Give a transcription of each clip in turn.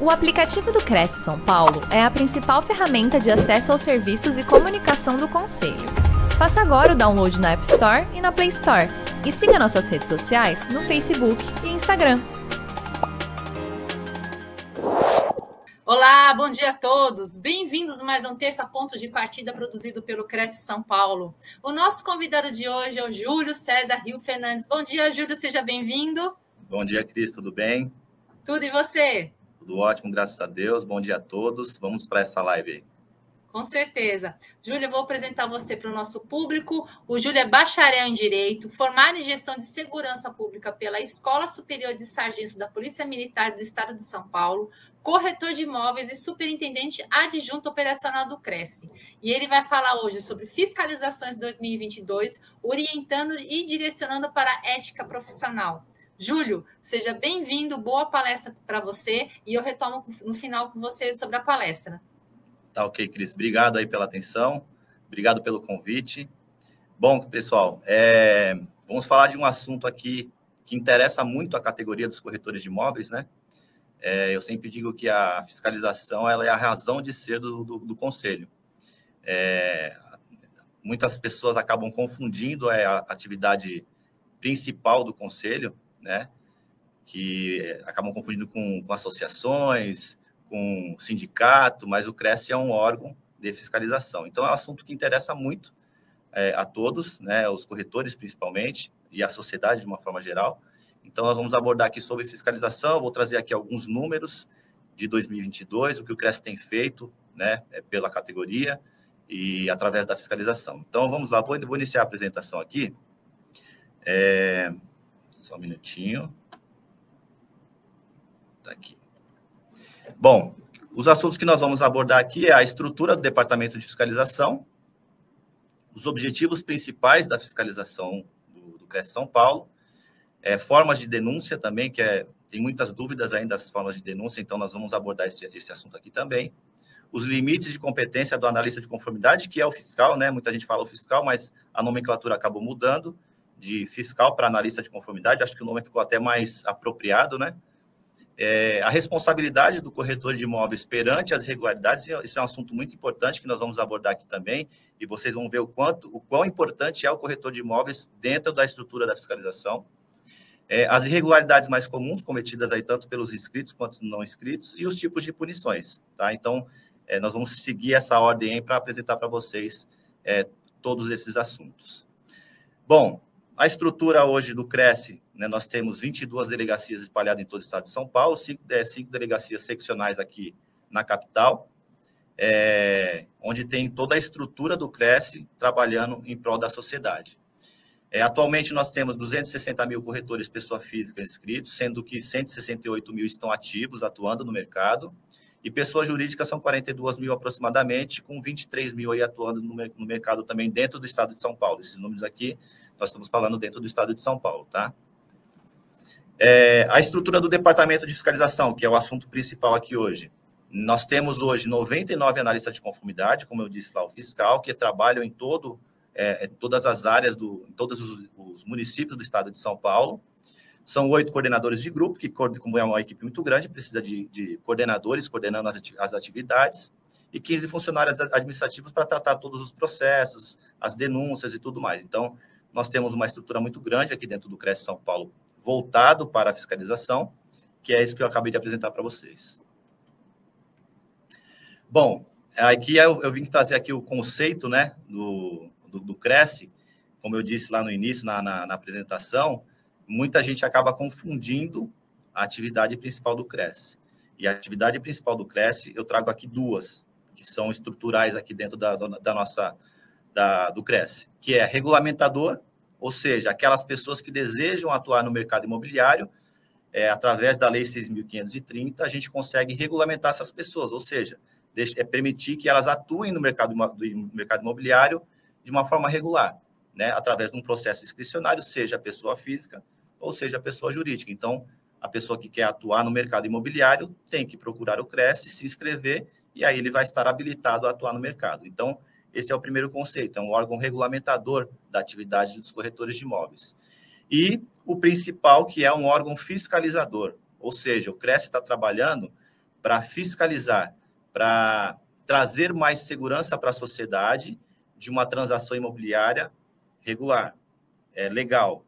O aplicativo do Cresce São Paulo é a principal ferramenta de acesso aos serviços e comunicação do Conselho. Faça agora o download na App Store e na Play Store. E siga nossas redes sociais no Facebook e Instagram. Olá, bom dia a todos. Bem-vindos mais um terça ponto de partida produzido pelo Cresce São Paulo. O nosso convidado de hoje é o Júlio César Rio Fernandes. Bom dia, Júlio, seja bem-vindo. Bom dia, Cris, tudo bem? Tudo e você? Tudo ótimo, graças a Deus. Bom dia a todos. Vamos para essa live aí. Com certeza. Júlia, eu vou apresentar você para o nosso público. O Júlio é bacharel em Direito, formado em Gestão de Segurança Pública pela Escola Superior de Sargentos da Polícia Militar do Estado de São Paulo, corretor de imóveis e superintendente adjunto operacional do Cresce. E ele vai falar hoje sobre fiscalizações 2022, orientando e direcionando para a ética profissional. Júlio, seja bem-vindo, boa palestra para você e eu retomo no final com você sobre a palestra. Tá ok, Cris. Obrigado aí pela atenção, obrigado pelo convite. Bom, pessoal, é... vamos falar de um assunto aqui que interessa muito a categoria dos corretores de imóveis, né? É, eu sempre digo que a fiscalização ela é a razão de ser do, do, do conselho. É, muitas pessoas acabam confundindo é, a atividade principal do conselho, né? Que acabam confundindo com, com associações, com sindicato, mas o Cresce é um órgão de fiscalização. Então, é um assunto que interessa muito é, a todos, né? Os corretores, principalmente, e a sociedade de uma forma geral. Então, nós vamos abordar aqui sobre fiscalização. Vou trazer aqui alguns números de 2022, o que o Cresce tem feito, né? É, pela categoria e através da fiscalização. Então, vamos lá. Vou, vou iniciar a apresentação aqui. É, só um minutinho. Tá aqui. Bom, os assuntos que nós vamos abordar aqui é a estrutura do Departamento de Fiscalização, os objetivos principais da fiscalização do, do CRES São Paulo, é, formas de denúncia também, que é, tem muitas dúvidas ainda das formas de denúncia, então nós vamos abordar esse, esse assunto aqui também. Os limites de competência do analista de conformidade, que é o fiscal, né? Muita gente fala o fiscal, mas a nomenclatura acabou mudando de fiscal para analista de conformidade, acho que o nome ficou até mais apropriado, né? É, a responsabilidade do corretor de imóveis perante as irregularidades, isso é um assunto muito importante que nós vamos abordar aqui também, e vocês vão ver o quanto, o quão importante é o corretor de imóveis dentro da estrutura da fiscalização. É, as irregularidades mais comuns cometidas aí tanto pelos inscritos quanto não inscritos e os tipos de punições, tá? Então, é, nós vamos seguir essa ordem para apresentar para vocês é, todos esses assuntos. Bom, a estrutura hoje do Cresce, né, nós temos 22 delegacias espalhadas em todo o estado de São Paulo, cinco, é, cinco delegacias seccionais aqui na capital, é, onde tem toda a estrutura do Cresce trabalhando em prol da sociedade. É, atualmente, nós temos 260 mil corretores pessoa física inscritos, sendo que 168 mil estão ativos, atuando no mercado, e pessoas jurídicas são 42 mil aproximadamente, com 23 mil aí atuando no, no mercado também dentro do estado de São Paulo. Esses números aqui nós estamos falando dentro do estado de São Paulo, tá? É, a estrutura do departamento de fiscalização, que é o assunto principal aqui hoje. Nós temos hoje 99 analistas de conformidade, como eu disse lá, o fiscal, que trabalham em todo, é, em todas as áreas, do, em todos os, os, municípios do estado de São Paulo. São oito coordenadores de grupo, que, como é uma equipe muito grande, precisa de, de coordenadores coordenando as atividades, e 15 funcionários administrativos para tratar todos os processos, as denúncias e tudo mais. Então, nós temos uma estrutura muito grande aqui dentro do Cresce São Paulo, voltado para a fiscalização, que é isso que eu acabei de apresentar para vocês. Bom, aqui eu, eu, vim trazer aqui o conceito né, do, do, do Cresce, como eu disse lá no início, na, na, na apresentação, muita gente acaba confundindo a atividade principal do Cresce. E a atividade principal do Cresce, eu trago aqui duas, que são estruturais aqui dentro da, da nossa da, do Cresce, que é regulamentador, ou seja, aquelas pessoas que desejam atuar no mercado imobiliário, é, através da Lei 6.530, a gente consegue regulamentar essas pessoas, ou seja, é permitir que elas atuem no mercado, do mercado imobiliário de uma forma regular, né, através de um processo inscricionário, seja a pessoa física ou seja a pessoa jurídica. Então, a pessoa que quer atuar no mercado imobiliário tem que procurar o Cresce, se inscrever, e aí ele vai estar habilitado a atuar no mercado. Então, esse é o primeiro conceito, é um órgão regulamentador da atividade dos corretores de imóveis. E o principal, que é um órgão fiscalizador, ou seja, o CRES está trabalhando para fiscalizar, para trazer mais segurança para a sociedade de uma transação imobiliária regular, é, legal.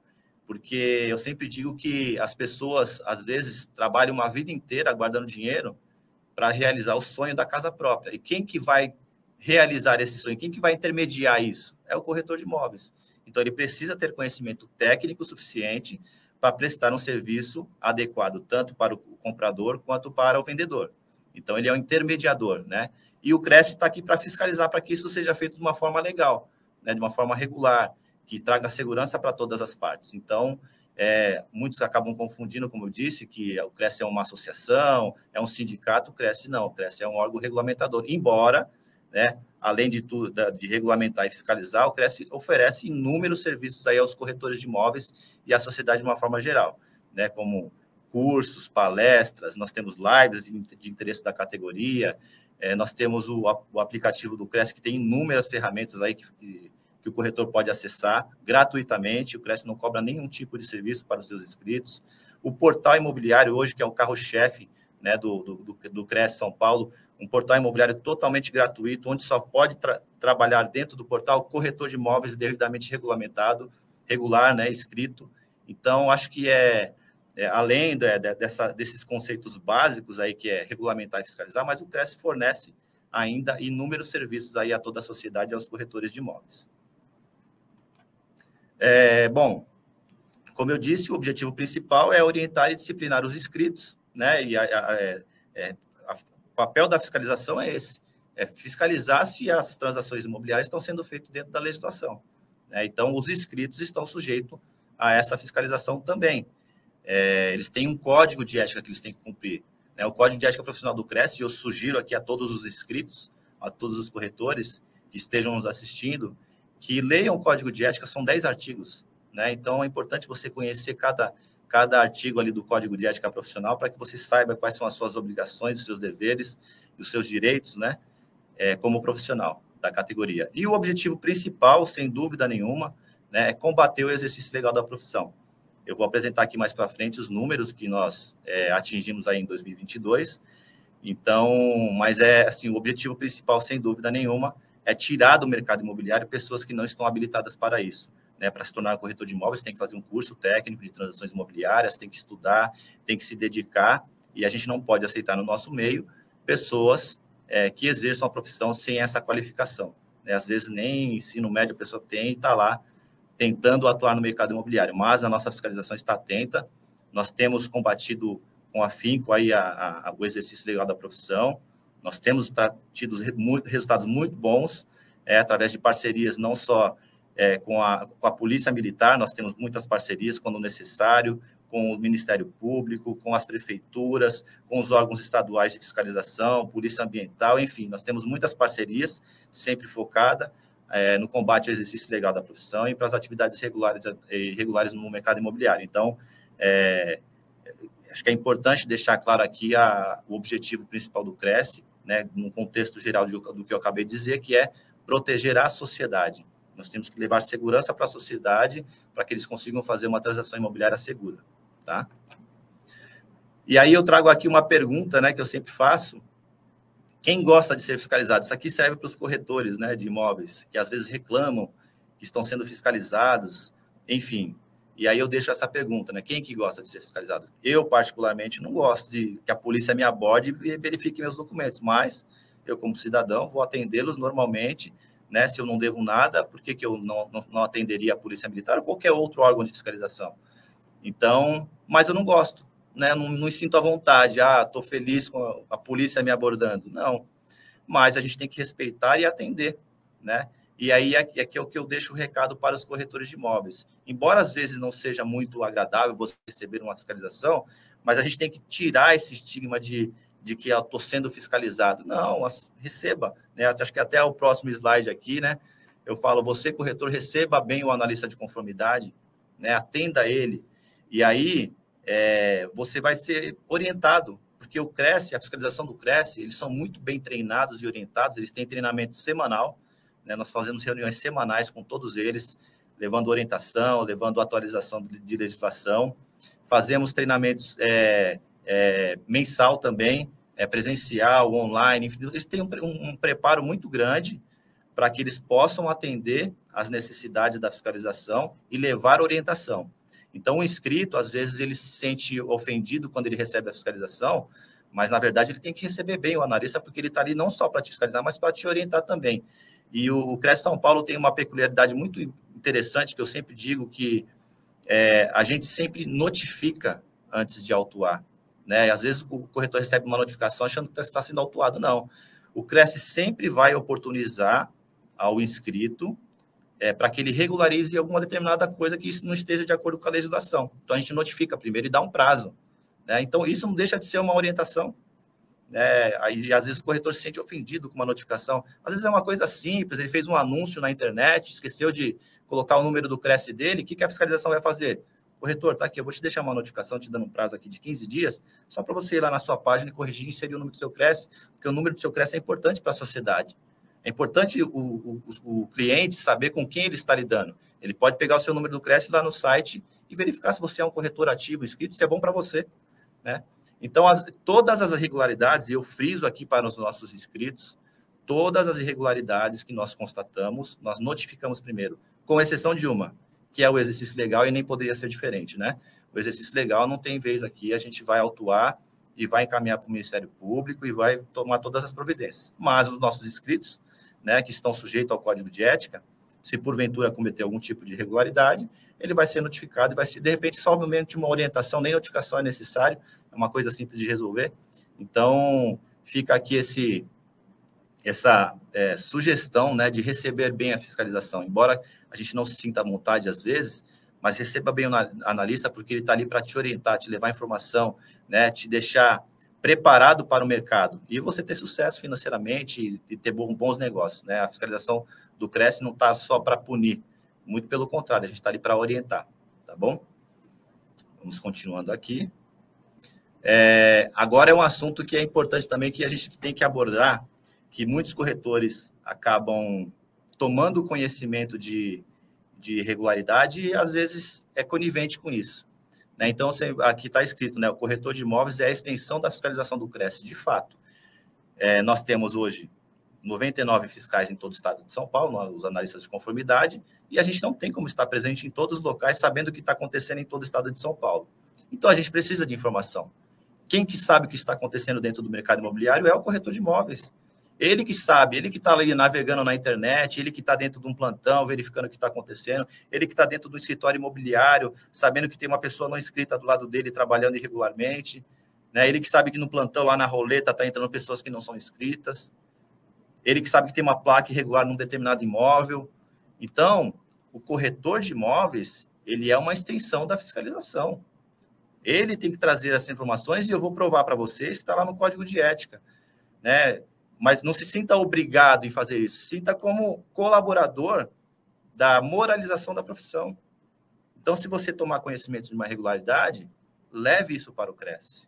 Porque eu sempre digo que as pessoas, às vezes, trabalham uma vida inteira guardando dinheiro para realizar o sonho da casa própria. E quem que vai realizar esse sonho? Quem que vai intermediar isso? É o corretor de imóveis. Então, ele precisa ter conhecimento técnico suficiente para prestar um serviço adequado tanto para o comprador quanto para o vendedor. Então, ele é um intermediador, né? E o CRES está aqui para fiscalizar para que isso seja feito de uma forma legal, né? de uma forma regular, que traga segurança para todas as partes. Então, é, muitos acabam confundindo, como eu disse, que o CRES é uma associação, é um sindicato, o CRES não, o CRES é um órgão regulamentador, embora, né, além de tudo, de regulamentar e fiscalizar, o CRES oferece inúmeros serviços aí aos corretores de imóveis e à sociedade de uma forma geral, né, como cursos, palestras, nós temos lives de interesse da categoria, é, nós temos o, o, aplicativo do Cresce, que tem inúmeras ferramentas aí que, que, que, o corretor pode acessar gratuitamente, o Cresce não cobra nenhum tipo de serviço para os seus inscritos. O portal imobiliário hoje, que é o carro-chefe né, do, do, do, do Cresce São Paulo, um portal imobiliário totalmente gratuito, onde só pode tra trabalhar dentro do portal corretor de imóveis devidamente regulamentado, regular, né, escrito. Então, acho que é, é além de, de, dessa, desses conceitos básicos aí, que é regulamentar e fiscalizar, mas o CRES fornece ainda inúmeros serviços aí a toda a sociedade e aos corretores de imóveis. É, bom, como eu disse, o objetivo principal é orientar e disciplinar os inscritos, né, e a, a, é papel da fiscalização é esse: é fiscalizar se as transações imobiliárias estão sendo feitas dentro da legislação. Né? Então, os inscritos estão sujeitos a essa fiscalização também. É, eles têm um código de ética que eles têm que cumprir. Né? O código de ética profissional do Cresce, eu sugiro aqui a todos os inscritos, a todos os corretores que estejam nos assistindo, que leiam o código de ética, são 10 artigos. Né? Então, é importante você conhecer cada cada artigo ali do Código de Ética Profissional para que você saiba quais são as suas obrigações, os seus deveres e os seus direitos, né, é, como profissional da categoria. E o objetivo principal, sem dúvida nenhuma, né, é combater o exercício legal da profissão. Eu vou apresentar aqui mais para frente os números que nós é, atingimos aí em 2022. Então, mas é assim, o objetivo principal, sem dúvida nenhuma, é tirar do mercado imobiliário pessoas que não estão habilitadas para isso né, para se tornar corretor de imóveis, tem que fazer um curso técnico de transações imobiliárias, tem que estudar, tem que se dedicar, e a gente não pode aceitar no nosso meio pessoas é, que exerçam a profissão sem essa qualificação. Né? Às vezes nem ensino médio a pessoa tem e está lá tentando atuar no mercado imobiliário, mas a nossa fiscalização está atenta, nós temos combatido com afinco aí a, a, o exercício legal da profissão, nós temos tido resultados muito bons é, através de parcerias não só é, com, a, com a Polícia Militar, nós temos muitas parcerias quando necessário, com o Ministério Público, com as prefeituras, com os órgãos estaduais de fiscalização, Polícia Ambiental, enfim, nós temos muitas parcerias, sempre focada é, no combate ao exercício legal da profissão e para as atividades regulares, irregulares no mercado imobiliário. Então, é, acho que é importante deixar claro aqui a, o objetivo principal do Cresce, né, no contexto geral de, do que eu acabei de dizer, que é proteger a sociedade. Nós temos que levar segurança para a sociedade para que eles consigam fazer uma transação imobiliária segura, tá? E aí eu trago aqui uma pergunta, né, que eu sempre faço. Quem gosta de ser fiscalizado? Isso aqui serve para os corretores, né, de imóveis, que às vezes reclamam que estão sendo fiscalizados, enfim. E aí eu deixo essa pergunta, né? Quem que gosta de ser fiscalizado? Eu, particularmente, não gosto de que a polícia me aborde e verifique meus documentos, mas eu, como cidadão, vou atendê-los normalmente né? Se eu não devo nada, por que, que eu não, não, não atenderia a Polícia Militar ou qualquer outro órgão de fiscalização? Então, mas eu não gosto, né? Não, não me sinto à vontade. Ah, estou feliz com a, a, polícia me abordando. Não. Mas a gente tem que respeitar e atender, né? E aí aqui é, é o que eu deixo o recado para os corretores de imóveis. Embora às vezes não seja muito agradável você receber uma fiscalização, mas a gente tem que tirar esse estigma de de que eu estou sendo fiscalizado. Não, receba. Né? Acho que até o próximo slide aqui, né? Eu falo, você, corretor, receba bem o analista de conformidade, né? atenda ele. E aí é, você vai ser orientado, porque o Cresce, a fiscalização do Cresce, eles são muito bem treinados e orientados, eles têm treinamento semanal, né? nós fazemos reuniões semanais com todos eles, levando orientação, levando atualização de legislação. Fazemos treinamentos é, é, mensal também, é, presencial, online, enfim, eles têm um, um, preparo muito grande para que eles possam atender às necessidades da fiscalização e levar orientação. Então, o inscrito, às vezes, ele se sente ofendido quando ele recebe a fiscalização, mas, na verdade, ele tem que receber bem o analista, porque ele está ali não só para te fiscalizar, mas para te orientar também. E o, o CRES São Paulo tem uma peculiaridade muito interessante, que eu sempre digo que é, a gente sempre notifica antes de autuar. Né? às vezes o corretor recebe uma notificação achando que está sendo autuado. Não. O CRES sempre vai oportunizar ao inscrito é, para que ele regularize alguma determinada coisa que não esteja de acordo com a legislação. Então, a gente notifica primeiro e dá um prazo. Né? Então, isso não deixa de ser uma orientação. Né? Aí, às vezes, o corretor se sente ofendido com uma notificação. Às vezes, é uma coisa simples, ele fez um anúncio na internet, esqueceu de colocar o número do CRES dele, o que, que a fiscalização vai fazer? Corretor, tá aqui, eu vou te deixar uma notificação, te dando um prazo aqui de 15 dias, só para você ir lá na sua página e corrigir e inserir o número do seu CRES, porque o número do seu CRES é importante para a sociedade. É importante o, o, o, cliente saber com quem ele está lidando. Ele pode pegar o seu número do CRES lá no site e verificar se você é um corretor ativo inscrito, se é bom para você. Né? Então, as, todas as irregularidades, e eu friso aqui para os nossos inscritos, todas as irregularidades que nós constatamos, nós notificamos primeiro, com exceção de uma, que é o exercício legal e nem poderia ser diferente, né? O exercício legal não tem vez aqui, a gente vai autuar e vai encaminhar para o Ministério Público e vai tomar todas as providências. Mas os nossos inscritos, né, que estão sujeitos ao código de ética, se porventura cometer algum tipo de irregularidade, ele vai ser notificado e vai ser, de repente, somente uma orientação, nem notificação é necessário, é uma coisa simples de resolver. Então, fica aqui esse, essa é, sugestão né, de receber bem a fiscalização. Embora a gente não se sinta à vontade às vezes, mas receba bem o analista, porque ele está ali para te orientar, te levar informação, né, te deixar preparado para o mercado e você ter sucesso financeiramente e, ter bons negócios. Né? A fiscalização do Cresce não está só para punir, muito pelo contrário, a gente está ali para orientar, tá bom? Vamos continuando aqui. É, agora é um assunto que é importante também que a gente tem que abordar, que muitos corretores acabam tomando conhecimento de, de irregularidade e às vezes é conivente com isso. Né? Então, aqui está escrito, né, o corretor de imóveis é a extensão da fiscalização do CRES. De fato, é, nós temos hoje 99 fiscais em todo o estado de São Paulo, os analistas de conformidade, e a gente não tem como estar presente em todos os locais sabendo o que está acontecendo em todo o estado de São Paulo. Então, a gente precisa de informação. Quem que sabe o que está acontecendo dentro do mercado imobiliário é o corretor de imóveis. Ele que sabe, ele que está ali navegando na internet, ele que está dentro de um plantão, verificando o que está acontecendo, ele que está dentro do escritório imobiliário, sabendo que tem uma pessoa não inscrita do lado dele trabalhando irregularmente, né? ele que sabe que no plantão lá na roleta está entrando pessoas que não são inscritas, ele que sabe que tem uma placa irregular num determinado imóvel. Então, o corretor de imóveis, ele é uma extensão da fiscalização. Ele tem que trazer essas informações e eu vou provar para vocês que está lá no código de ética. Né? Mas não se sinta obrigado em fazer isso. Sinta como colaborador da moralização da profissão. Então, se você tomar conhecimento de uma irregularidade, leve isso para o Cresce.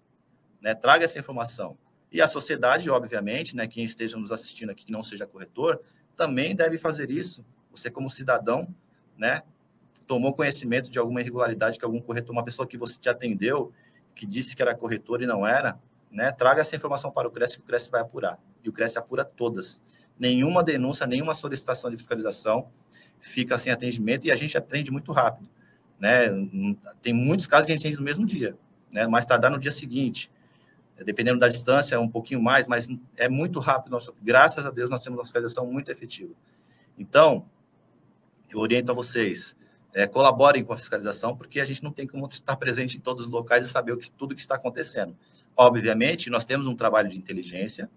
Né? Traga essa informação. E a sociedade, obviamente, né, quem esteja nos assistindo aqui que não seja corretor, também deve fazer isso. Você, como cidadão, né, tomou conhecimento de alguma irregularidade que algum corretor, uma pessoa que você te atendeu, que disse que era corretor e não era, né, traga essa informação para o Cresce que o Cresce vai apurar e o Cresce apura todas. Nenhuma denúncia, nenhuma solicitação de fiscalização fica sem atendimento e a gente atende muito rápido. Né? Tem muitos casos que a gente atende no mesmo dia, né? mais tardar no dia seguinte. Dependendo da distância, é um pouquinho mais, mas é muito rápido. Nossa, graças a Deus, nós temos uma fiscalização muito efetiva. Então, eu oriento a vocês, é, colaborem com a fiscalização, porque a gente não tem como estar presente em todos os locais e saber o que, tudo que está acontecendo. Obviamente, nós temos um trabalho de inteligência,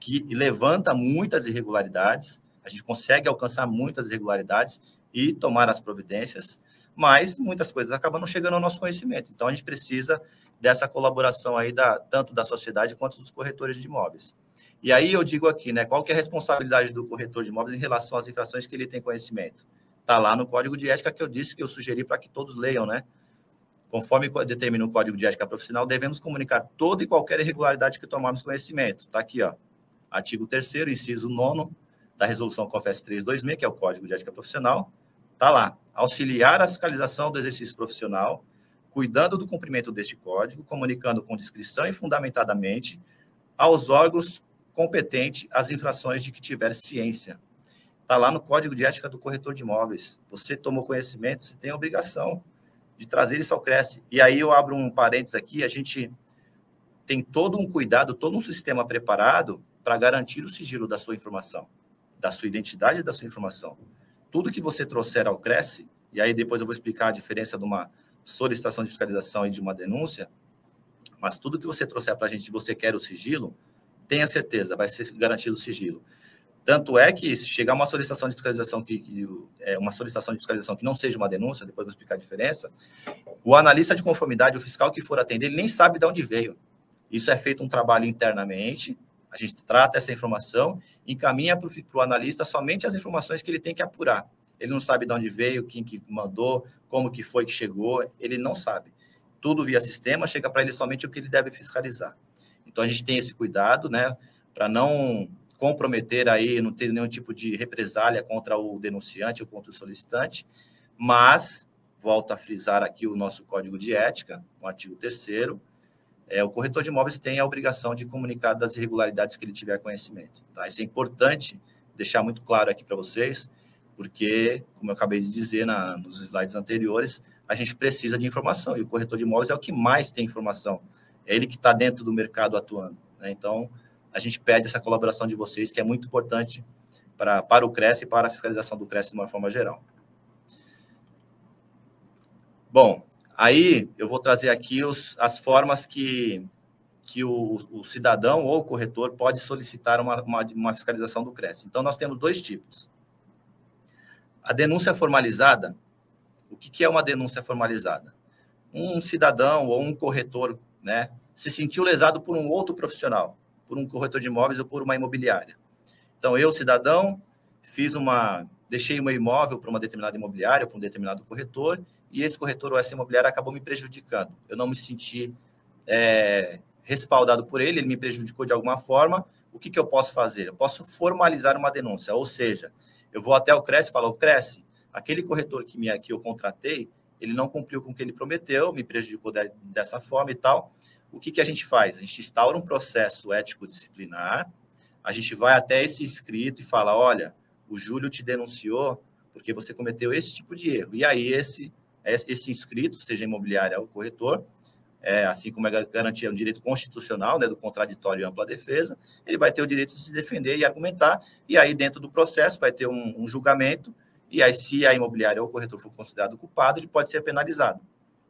que levanta muitas irregularidades, a gente consegue alcançar muitas irregularidades e tomar as providências, mas muitas coisas acabam não chegando ao nosso conhecimento. Então, a gente precisa dessa colaboração aí, da, tanto da sociedade quanto dos corretores de imóveis. E aí eu digo aqui, né, qual que é a responsabilidade do corretor de imóveis em relação às infrações que ele tem conhecimento? Está lá no código de ética que eu disse que eu sugeri para que todos leiam, né? Conforme determina o código de ética profissional, devemos comunicar toda e qualquer irregularidade que tomarmos conhecimento. Está aqui, ó artigo 3 inciso 9 da resolução COFES 326, que é o Código de Ética Profissional, está lá, auxiliar a fiscalização do exercício profissional, cuidando do cumprimento deste código, comunicando com discrição e fundamentadamente aos órgãos competentes as infrações de que tiver ciência. Está lá no Código de Ética do Corretor de Imóveis. Você tomou conhecimento, você tem a obrigação de trazer isso ao Cresce. E aí eu abro um parênteses aqui, a gente tem todo um cuidado, todo um sistema preparado para garantir o sigilo da sua informação, da sua identidade e da sua informação. Tudo que você trouxer ao Cresce, e aí depois eu vou explicar a diferença de uma solicitação de fiscalização e de uma denúncia, mas tudo que você trouxer para a gente, você quer o sigilo, tenha certeza, vai ser garantido o sigilo. Tanto é que se chegar uma solicitação de fiscalização que, que é uma solicitação de fiscalização que não seja uma denúncia, depois vou explicar a diferença, o analista de conformidade, o fiscal que for atender, ele nem sabe de onde veio. Isso é feito um trabalho internamente, a gente trata essa informação, encaminha para o analista somente as informações que ele tem que apurar. Ele não sabe de onde veio, quem que mandou, como que foi que chegou, ele não sabe. Tudo via sistema, chega para ele somente o que ele deve fiscalizar. Então a gente tem esse cuidado, né, para não comprometer aí, não ter nenhum tipo de represália contra o denunciante ou contra o solicitante, mas volto a frisar aqui o nosso código de ética, o artigo 3 é, o corretor de imóveis tem a obrigação de comunicar das irregularidades que ele tiver conhecimento. Tá? Isso é importante deixar muito claro aqui para vocês, porque, como eu acabei de dizer na, nos slides anteriores, a gente precisa de informação e o corretor de imóveis é o que mais tem informação. É ele que está dentro do mercado atuando. Né? Então, a gente pede essa colaboração de vocês, que é muito importante para, para o CRES e para a fiscalização do CRES de uma forma geral. Bom, Aí eu vou trazer aqui os, as formas que, que o, o, cidadão ou o corretor pode solicitar uma, uma, uma fiscalização do CRES. Então, nós temos dois tipos. A denúncia formalizada, o que, que é uma denúncia formalizada? Um cidadão ou um corretor né, se sentiu lesado por um outro profissional, por um corretor de imóveis ou por uma imobiliária. Então, eu, cidadão, fiz uma, deixei o meu imóvel para uma determinada imobiliária, para um determinado corretor, e esse corretor ou essa imobiliária acabou me prejudicando. Eu não me senti é, respaldado por ele, ele me prejudicou de alguma forma. O que, que eu posso fazer? Eu posso formalizar uma denúncia, ou seja, eu vou até o Cresce e falo, Cresce, aquele corretor que, me, que eu contratei, ele não cumpriu com o que ele prometeu, me prejudicou de, dessa forma e tal. O que, que a gente faz? A gente instaura um processo ético-disciplinar, a gente vai até esse inscrito e fala, olha, o Júlio te denunciou porque você cometeu esse tipo de erro. E aí esse esse inscrito, seja imobiliária ou corretor, é, assim como é garantia um direito constitucional, né, do contraditório e ampla defesa, ele vai ter o direito de se defender e argumentar, e aí dentro do processo vai ter um, um julgamento, e aí se a imobiliária ou o corretor for considerado culpado, ele pode ser penalizado.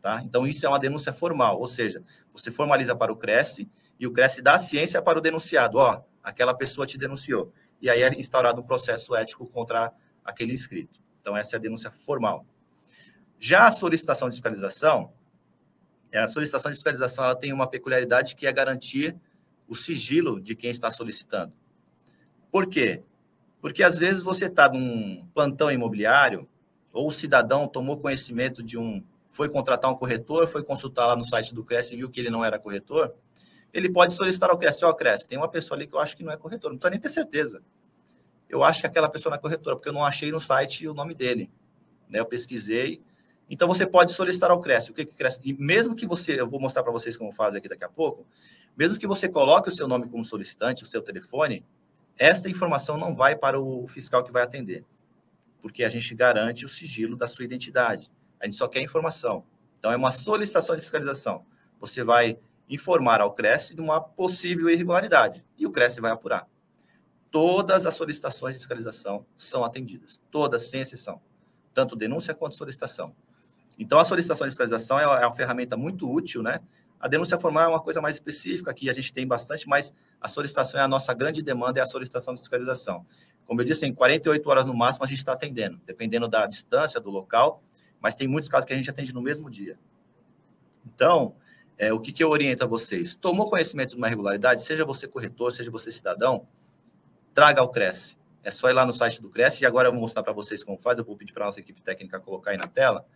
Tá? Então, isso é uma denúncia formal, ou seja, você formaliza para o Cresce e o Cresce dá ciência para o denunciado, ó, aquela pessoa te denunciou. E aí é instaurado um processo ético contra aquele inscrito. Então, essa é a denúncia formal. Já a solicitação de fiscalização, a solicitação de fiscalização ela tem uma peculiaridade que é garantir o sigilo de quem está solicitando. Por quê? Porque às vezes você está num plantão imobiliário, ou o cidadão tomou conhecimento de um. foi contratar um corretor, foi consultar lá no site do CRES e viu que ele não era corretor, ele pode solicitar ao CRES, ó, oh, tem uma pessoa ali que eu acho que não é corretor, não precisa nem ter certeza. Eu acho que aquela pessoa não é corretora, porque eu não achei no site o nome dele. Né? Eu pesquisei, então você pode solicitar ao Cresce. O que, que Cresce? E mesmo que você, eu vou mostrar para vocês como faz aqui daqui a pouco, mesmo que você coloque o seu nome como solicitante, o seu telefone, esta informação não vai para o fiscal que vai atender, porque a gente garante o sigilo da sua identidade. A gente só quer informação. Então é uma solicitação de fiscalização. Você vai informar ao Cresce de uma possível irregularidade e o Cresce vai apurar. Todas as solicitações de fiscalização são atendidas, todas sem exceção, tanto denúncia quanto solicitação. Então, a solicitação de fiscalização é, é uma ferramenta muito útil, né? A denúncia formal é uma coisa mais específica, que a gente tem bastante, mas a solicitação é a nossa grande demanda, é a solicitação de fiscalização. Como eu disse, em 48 horas no máximo a gente está atendendo, dependendo da distância, do local, mas tem muitos casos que a gente atende no mesmo dia. Então, é, o que, que eu oriento a vocês? Tomou conhecimento de uma irregularidade, seja você corretor, seja você cidadão, traga ao Cresce. É só ir lá no site do Cresce, e agora eu vou mostrar para vocês como faz, eu vou pedir para a nossa equipe técnica colocar aí na tela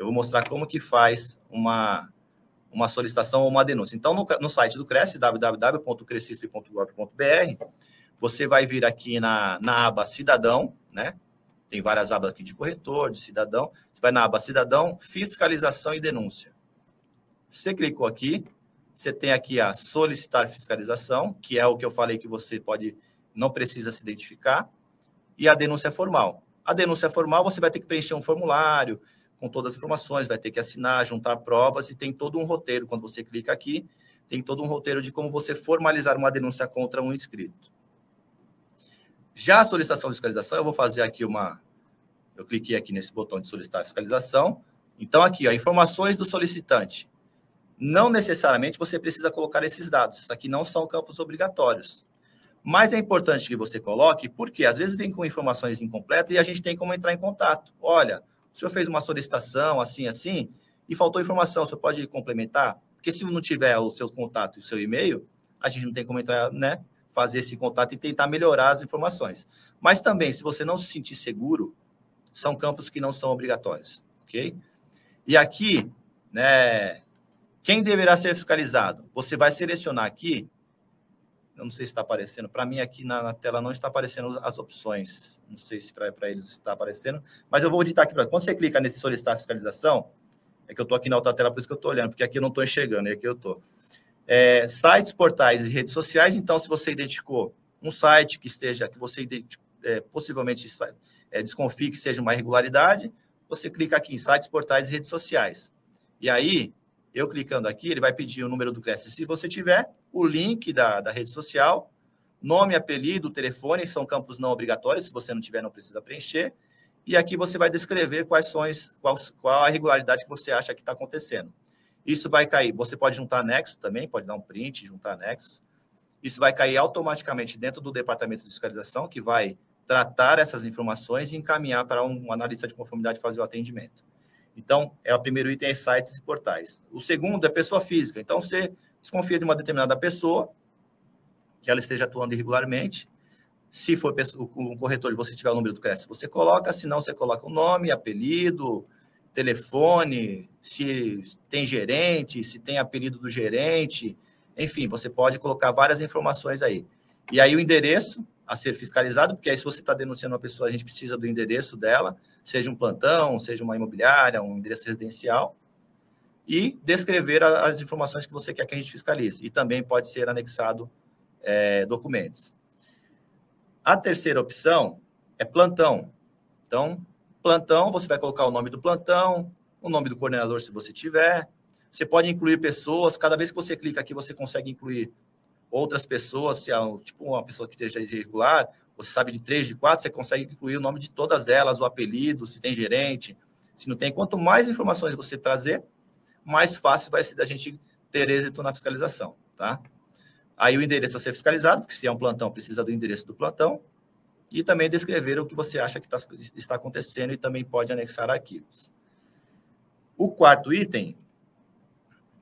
eu vou mostrar como que faz uma, uma solicitação ou uma denúncia. Então, no, no site do Cresce, www.crescisp.gov.br, você vai vir aqui na, na aba Cidadão, né? Tem várias abas aqui de corretor, de cidadão. Você vai na aba Cidadão, Fiscalização e Denúncia. Você clicou aqui, Você tem aqui a solicitar fiscalização, que é o que eu falei que você pode, não precisa se identificar, e a denúncia formal. A denúncia formal, você vai ter que preencher um formulário com todas as informações, vai ter que assinar, juntar provas e tem todo um roteiro. Quando você clica aqui, tem todo um roteiro de como você formalizar uma denúncia contra um inscrito. Já a solicitação de fiscalização, eu vou fazer aqui uma. Eu cliquei aqui nesse botão de solicitar fiscalização. Então, aqui, ó, informações do solicitante. Não necessariamente você precisa colocar esses dados. Isso aqui não são campos obrigatórios. Mas é importante que você coloque, porque às vezes vem com informações incompletas e a gente tem como entrar em contato. Olha, o senhor fez uma solicitação assim, assim, e faltou informação, você pode complementar? Porque se não tiver o seu contato e o seu e-mail, a gente não tem como entrar, né? Fazer esse contato e tentar melhorar as informações. Mas também, se você não se sentir seguro, são campos que não são obrigatórios, ok? E aqui, né, quem deverá ser fiscalizado? Você vai selecionar aqui, eu não sei se está aparecendo, para mim aqui na, na, tela não está aparecendo as opções, não sei se para eles está aparecendo, mas eu vou editar aqui para Quando você clica nesse solicitar fiscalização, é que eu estou aqui na outra tela, por isso que eu estou olhando, porque aqui eu não estou enxergando, e aqui eu estou. É, sites, portais e redes sociais, então, se você identificou um site que esteja, que você é, possivelmente é, desconfie que seja uma irregularidade, você clica aqui em sites, portais e redes sociais. E aí, eu clicando aqui, ele vai pedir o número do Cresce se você tiver, o link da, da rede social, nome, apelido, telefone, são campos não obrigatórios, se você não tiver, não precisa preencher. E aqui você vai descrever quais são, qual, qual a irregularidade que você acha que está acontecendo. Isso vai cair, você pode juntar anexo também, pode dar um print, juntar anexo. Isso vai cair automaticamente dentro do departamento de fiscalização, que vai tratar essas informações e encaminhar para um analista de conformidade fazer o atendimento. Então, é o primeiro item é sites e portais. O segundo é pessoa física. Então, você desconfia de uma determinada pessoa, que ela esteja atuando irregularmente. Se for um corretor e você tiver o número do crédito, você coloca. Se não, você coloca o nome, apelido, telefone, se tem gerente, se tem apelido do gerente. Enfim, você pode colocar várias informações aí. E aí o endereço, a ser fiscalizado, porque aí se você está denunciando uma pessoa, a gente precisa do endereço dela, seja um plantão, seja uma imobiliária, um endereço residencial, e descrever as informações que você quer que a gente fiscalize. E também pode ser anexado é, documentos. A terceira opção é plantão. Então, plantão, você vai colocar o nome do plantão, o nome do coordenador, se você tiver. Você pode incluir pessoas. Cada vez que você clica aqui, você consegue incluir outras pessoas, se é tipo uma pessoa que esteja irregular, você sabe de três, de quatro, você consegue incluir o nome de todas elas, o apelido, se tem gerente, se não tem. Quanto mais informações você trazer, mais fácil vai ser da gente ter êxito na fiscalização, tá? Aí o endereço a ser fiscalizado, porque se é um plantão, precisa do endereço do plantão, e também descrever o que você acha que tá, está acontecendo e também pode anexar arquivos. O quarto item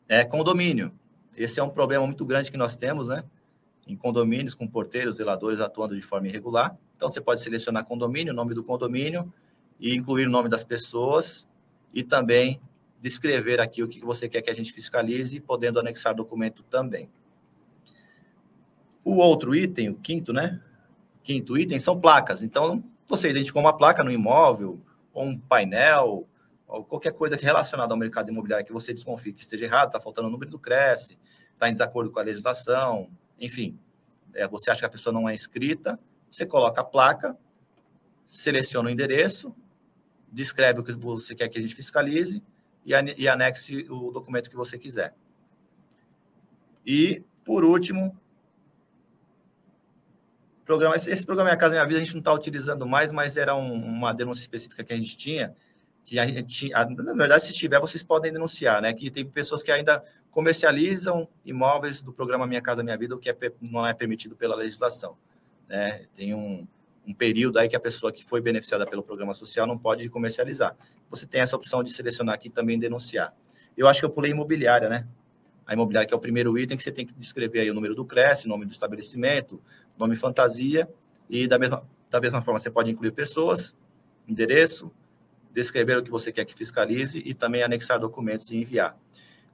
é condomínio. Esse é um problema muito grande que nós temos, né? Em condomínios com porteiros, zeladores atuando de forma irregular. Então, você pode selecionar condomínio, o nome do condomínio, e incluir o nome das pessoas, e também descrever aqui o que você quer que a gente fiscalize, podendo anexar documento também. O outro item, o quinto, né? Quinto item são placas. Então, você identificou uma placa no imóvel, ou um painel, ou qualquer coisa relacionada ao mercado imobiliário que você desconfie que esteja errado, está faltando o número do Cresce, está em desacordo com a legislação, enfim, é, você acha que a pessoa não é inscrita, você coloca a placa, seleciona o endereço, descreve o que você quer que a gente fiscalize e, e anexe o documento que você quiser. E, por último, programa, esse programa Minha Casa Minha Vida a gente não está utilizando mais, mas era um, uma denúncia específica que a gente tinha, que a gente, na verdade, se tiver, vocês podem denunciar, né? Que tem pessoas que ainda comercializam imóveis do programa Minha Casa Minha Vida, o que é, não é permitido pela legislação. Né? Tem um, um período aí que a pessoa que foi beneficiada pelo programa social não pode comercializar. Você tem essa opção de selecionar aqui também denunciar. Eu acho que eu pulei imobiliária, né? A imobiliária que é o primeiro item que você tem que descrever aí o número do CRES, nome do estabelecimento, nome fantasia, e da mesma, da mesma forma você pode incluir pessoas, endereço, descrever o que você quer que fiscalize e também anexar documentos e enviar.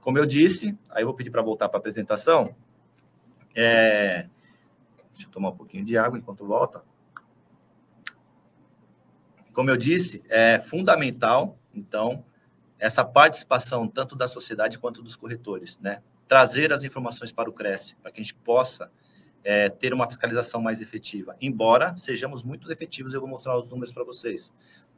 Como eu disse, aí eu vou pedir para voltar para a apresentação. É... Deixa eu tomar um pouquinho de água enquanto volta. Como eu disse, é fundamental, então, essa participação tanto da sociedade quanto dos corretores, né? trazer as informações para o Cresce, para que a gente possa é, ter uma fiscalização mais efetiva. Embora sejamos muito efetivos, eu vou mostrar os números para vocês.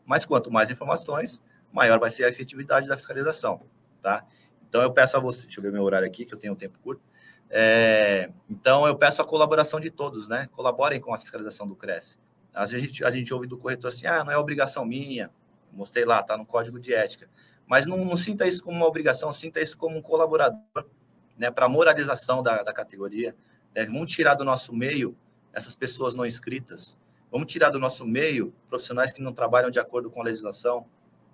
Mas quanto mais informações, maior vai ser a efetividade da fiscalização, tá? Então eu peço a você, deixa eu ver meu horário aqui, que eu tenho um tempo curto. É, então eu peço a colaboração de todos, né? Colaborem com a fiscalização do Cresce. Às vezes a gente, a gente ouve do corretor assim, ah, não é obrigação minha, mostrei lá, tá no código de ética. Mas não, não sinta isso como uma obrigação, sinta isso como um colaborador, né, para moralização da, da categoria. Né? Vamos tirar do nosso meio essas pessoas não inscritas. Vamos tirar do nosso meio profissionais que não trabalham de acordo com a legislação,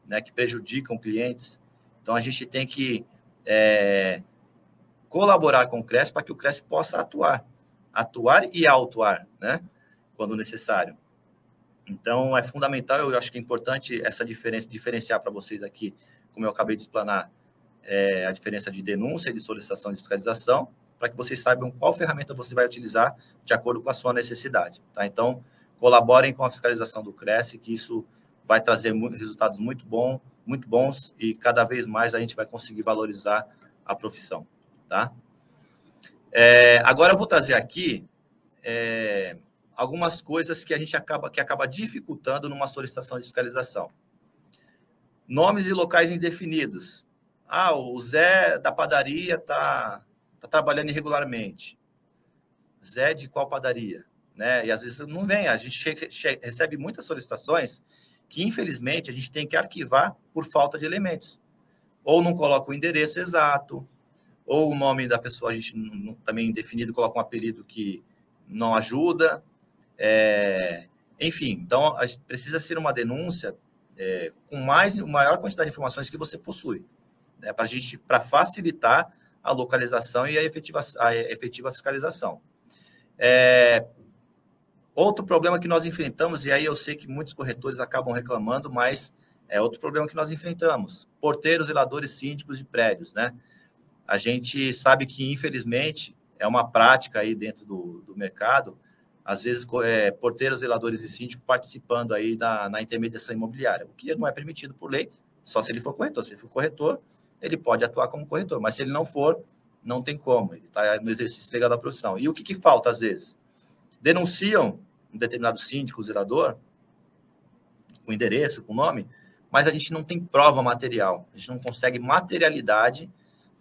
né, que prejudicam clientes. Então, a gente tem que é, colaborar com o CRES para que o CRES possa atuar. Atuar e autuar, né, quando necessário. Então, é fundamental, eu acho que é importante essa diferença, diferenciar para vocês aqui, como eu acabei de explanar, é, a diferença de denúncia e de solicitação de fiscalização, para que vocês saibam qual ferramenta você vai utilizar de acordo com a sua necessidade. Tá? Então, colaborem com a fiscalização do Cresce, que isso vai trazer resultados muito, bom, muito bons e cada vez mais a gente vai conseguir valorizar a profissão. Tá? É, agora eu vou trazer aqui é, algumas coisas que a gente acaba que acaba dificultando numa solicitação de fiscalização. Nomes e locais indefinidos. Ah, o Zé da padaria está tá trabalhando irregularmente. Zé de qual padaria? Né? E às vezes não vem. A gente recebe muitas solicitações que, infelizmente, a gente tem que arquivar por falta de elementos. Ou não coloca o endereço exato, ou o nome da pessoa a gente não, também indefinido coloca um apelido que não ajuda. É, enfim, então precisa ser uma denúncia é, com mais maior quantidade de informações que você possui, né, para gente para facilitar a localização e a efetiva, a efetiva fiscalização. É, outro problema que nós enfrentamos, e aí eu sei que muitos corretores acabam reclamando, mas é outro problema que nós enfrentamos: porteiros, zeladores, síndicos de prédios, né? A gente sabe que, infelizmente, é uma prática aí dentro do, do mercado, às vezes, é, porteiros, zeladores e síndicos participando aí da, na intermediação imobiliária, o que não é permitido por lei, só se ele for corretor. Se ele for corretor, ele pode atuar como corretor, mas se ele não for, não tem como, ele está no exercício legal da profissão. E o que, que falta às vezes? Denunciam um determinado síndico, zelador, com endereço, com nome, mas a gente não tem prova material, a gente não consegue materialidade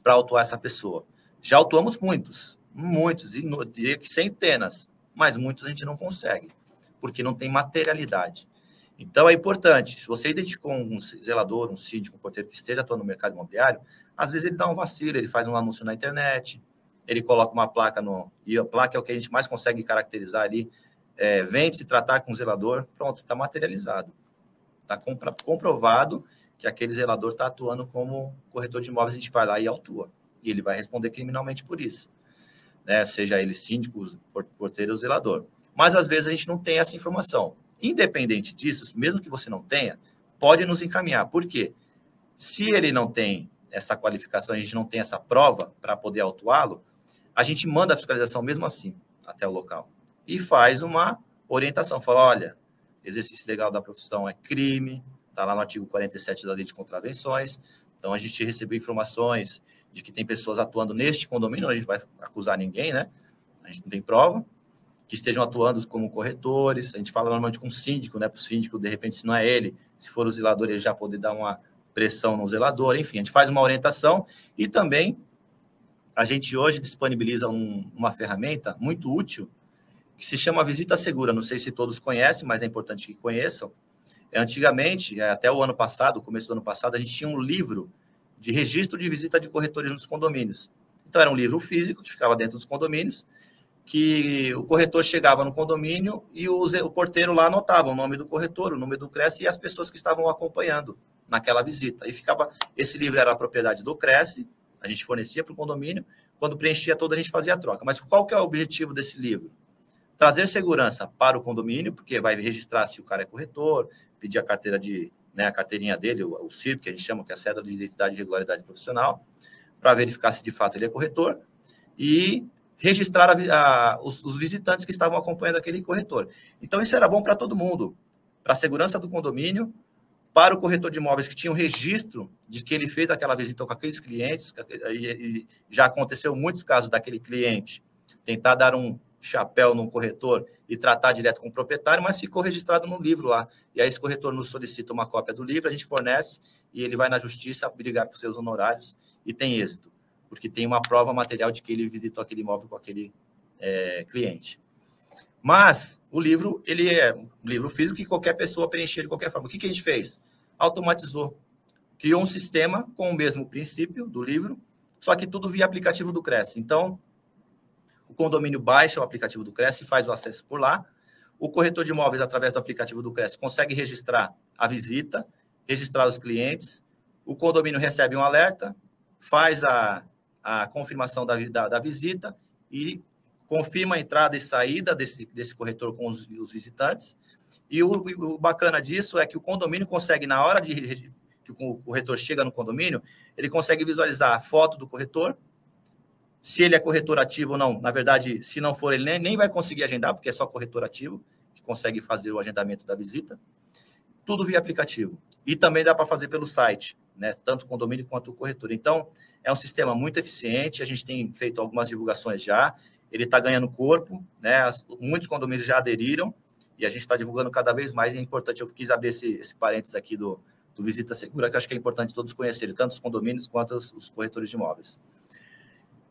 para autuar essa pessoa. Já autuamos muitos, muitos, e diria que centenas, mas muitos a gente não consegue, porque não tem materialidade. Então, é importante, se você identificou um zelador, um síndico, um porteiro que esteja atuando no mercado imobiliário, às vezes ele dá um vacilo, ele faz um anúncio na internet, ele coloca uma placa no... E a placa é o que a gente mais consegue caracterizar ali, é, vem se tratar com o zelador, pronto, está materializado. Está comprovado que aquele zelador está atuando como corretor de imóveis, a gente vai lá e autua. E ele vai responder criminalmente por isso. Né? Seja ele síndico, porteiro ou zelador. Mas às vezes a gente não tem essa informação. Independente disso, mesmo que você não tenha, pode nos encaminhar. Por quê? Se ele não tem essa qualificação, a gente não tem essa prova para poder autuá-lo, a gente manda a fiscalização mesmo assim até o local e faz uma orientação. Fala, olha, exercício legal da profissão é crime, está lá no artigo 47 da Lei de Contravenções. Então, a gente recebeu informações de que tem pessoas atuando neste condomínio, a gente vai acusar ninguém, né? A gente não tem prova que estejam atuando como corretores. A gente fala normalmente com o síndico, né? Para o síndico, de repente, se não é ele, se for o zelador, ele já poder dar uma pressão no zelador. Enfim, a gente faz uma orientação e também a gente hoje disponibiliza um, uma ferramenta muito útil que se chama Visita Segura. Não sei se todos conhecem, mas é importante que conheçam. Antigamente, até o ano passado, começo do ano passado, a gente tinha um livro de registro de visita de corretores nos condomínios. Então, era um livro físico que ficava dentro dos condomínios que o corretor chegava no condomínio e o, o porteiro lá anotava o nome do corretor, o nome do Cresce e as pessoas que estavam acompanhando naquela visita. E ficava, esse livro era a propriedade do Cresce, a gente fornecia para o condomínio, quando preenchia todo a gente fazia a troca. Mas qual que é o objetivo desse livro? Trazer segurança para o condomínio, porque vai registrar se o cara é corretor, pedir a carteira de, né, a carteirinha dele, o, CIRP, que a gente chama, que é a cédula de identidade e regularidade profissional, para verificar se de fato ele é corretor, e registrar a, a, os, os, visitantes que estavam acompanhando aquele corretor. Então, isso era bom para todo mundo, para a segurança do condomínio, para o corretor de imóveis que tinha um registro de que ele fez aquela visita com aqueles clientes, e já aconteceu muitos casos daquele cliente tentar dar um chapéu num corretor e tratar direto com o proprietário, mas ficou registrado no livro lá. E aí esse corretor nos solicita uma cópia do livro, a gente fornece e ele vai na justiça brigar por seus honorários e tem êxito, porque tem uma prova material de que ele visitou aquele imóvel com aquele é, cliente. Mas o livro, ele é um livro físico que qualquer pessoa preencher de qualquer forma. O que, que a gente fez? Automatizou. Criou um sistema com o mesmo princípio do livro, só que tudo via aplicativo do Cresce. Então, o condomínio baixa o aplicativo do Cresce e faz o acesso por lá. O corretor de imóveis, através do aplicativo do Cresce, consegue registrar a visita, registrar os clientes. O condomínio recebe um alerta, faz a, a confirmação da, da, da visita e confirma a entrada e saída desse, desse corretor com os, os visitantes. E o, o, bacana disso é que o condomínio consegue, na hora de que o corretor chega no condomínio, ele consegue visualizar a foto do corretor, se ele é corretor ativo ou não. Na verdade, se não for, ele nem, nem vai conseguir agendar, porque é só corretor ativo que consegue fazer o agendamento da visita. Tudo via aplicativo. E também dá para fazer pelo site, né? tanto condomínio quanto corretor. Então, é um sistema muito eficiente. A gente tem feito algumas divulgações já. Ele está ganhando corpo, né? muitos condomínios já aderiram e a gente está divulgando cada vez mais. É importante, eu quis abrir esse, esse parênteses aqui do, do Visita Segura, que acho que é importante todos conhecerem, tanto os condomínios quanto os, os corretores de imóveis.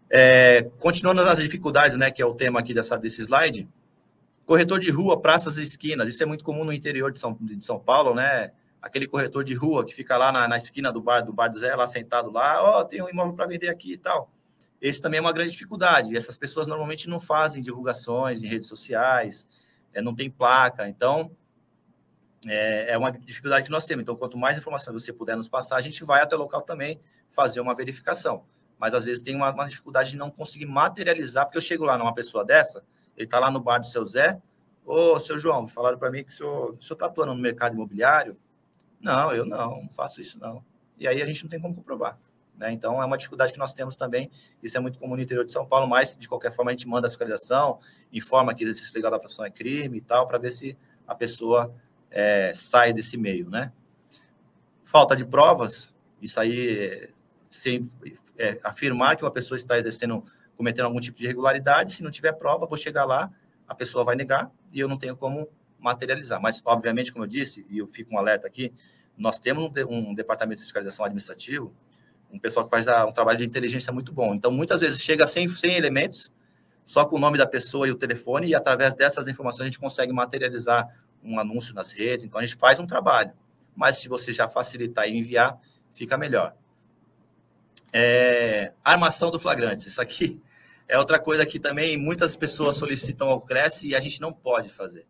É, continuando nas dificuldades, né, que é o tema aqui dessa, desse slide, corretor de rua, praças e esquinas, isso é muito comum no interior de São, de São Paulo, né? Aquele corretor de rua que fica lá na, na esquina do bar do bar do Zé, lá sentado lá, ó, oh, tem um imóvel para vender aqui e tal. Esse também é uma grande dificuldade. Essas pessoas normalmente não fazem divulgações em redes sociais, é, não tem placa, então é, é uma dificuldade que nós temos. Então, quanto mais informação você puder nos passar, a gente vai até o local também fazer uma verificação mas às vezes tem uma, uma, dificuldade de não conseguir materializar, porque eu chego lá numa pessoa dessa, ele está lá no bar do seu Zé, ô, seu João, falaram para mim que o senhor está atuando no mercado imobiliário? Não, eu não, não faço isso não. E aí a gente não tem como comprovar. Né? Então, é uma dificuldade que nós temos também, isso é muito comum no interior de São Paulo, mas, de qualquer forma, a gente manda a fiscalização, informa que exercício legal da profissão é crime e tal, para ver se a pessoa é, sai desse meio, né? Falta de provas, isso aí sem, é, afirmar que uma pessoa está exercendo, cometendo algum tipo de irregularidade, se não tiver prova, vou chegar lá, a pessoa vai negar e eu não tenho como materializar. Mas, obviamente, como eu disse, e eu fico um alerta aqui, nós temos um, um departamento de fiscalização administrativo, um pessoal que faz um trabalho de inteligência muito bom. Então, muitas vezes chega sem, sem elementos, só com o nome da pessoa e o telefone, e através dessas informações a gente consegue materializar um anúncio nas redes. Então, a gente faz um trabalho. Mas se você já facilitar e enviar, fica melhor. É, armação do flagrante. Isso aqui é outra coisa que também muitas pessoas solicitam ao Cresce e a gente não pode fazer.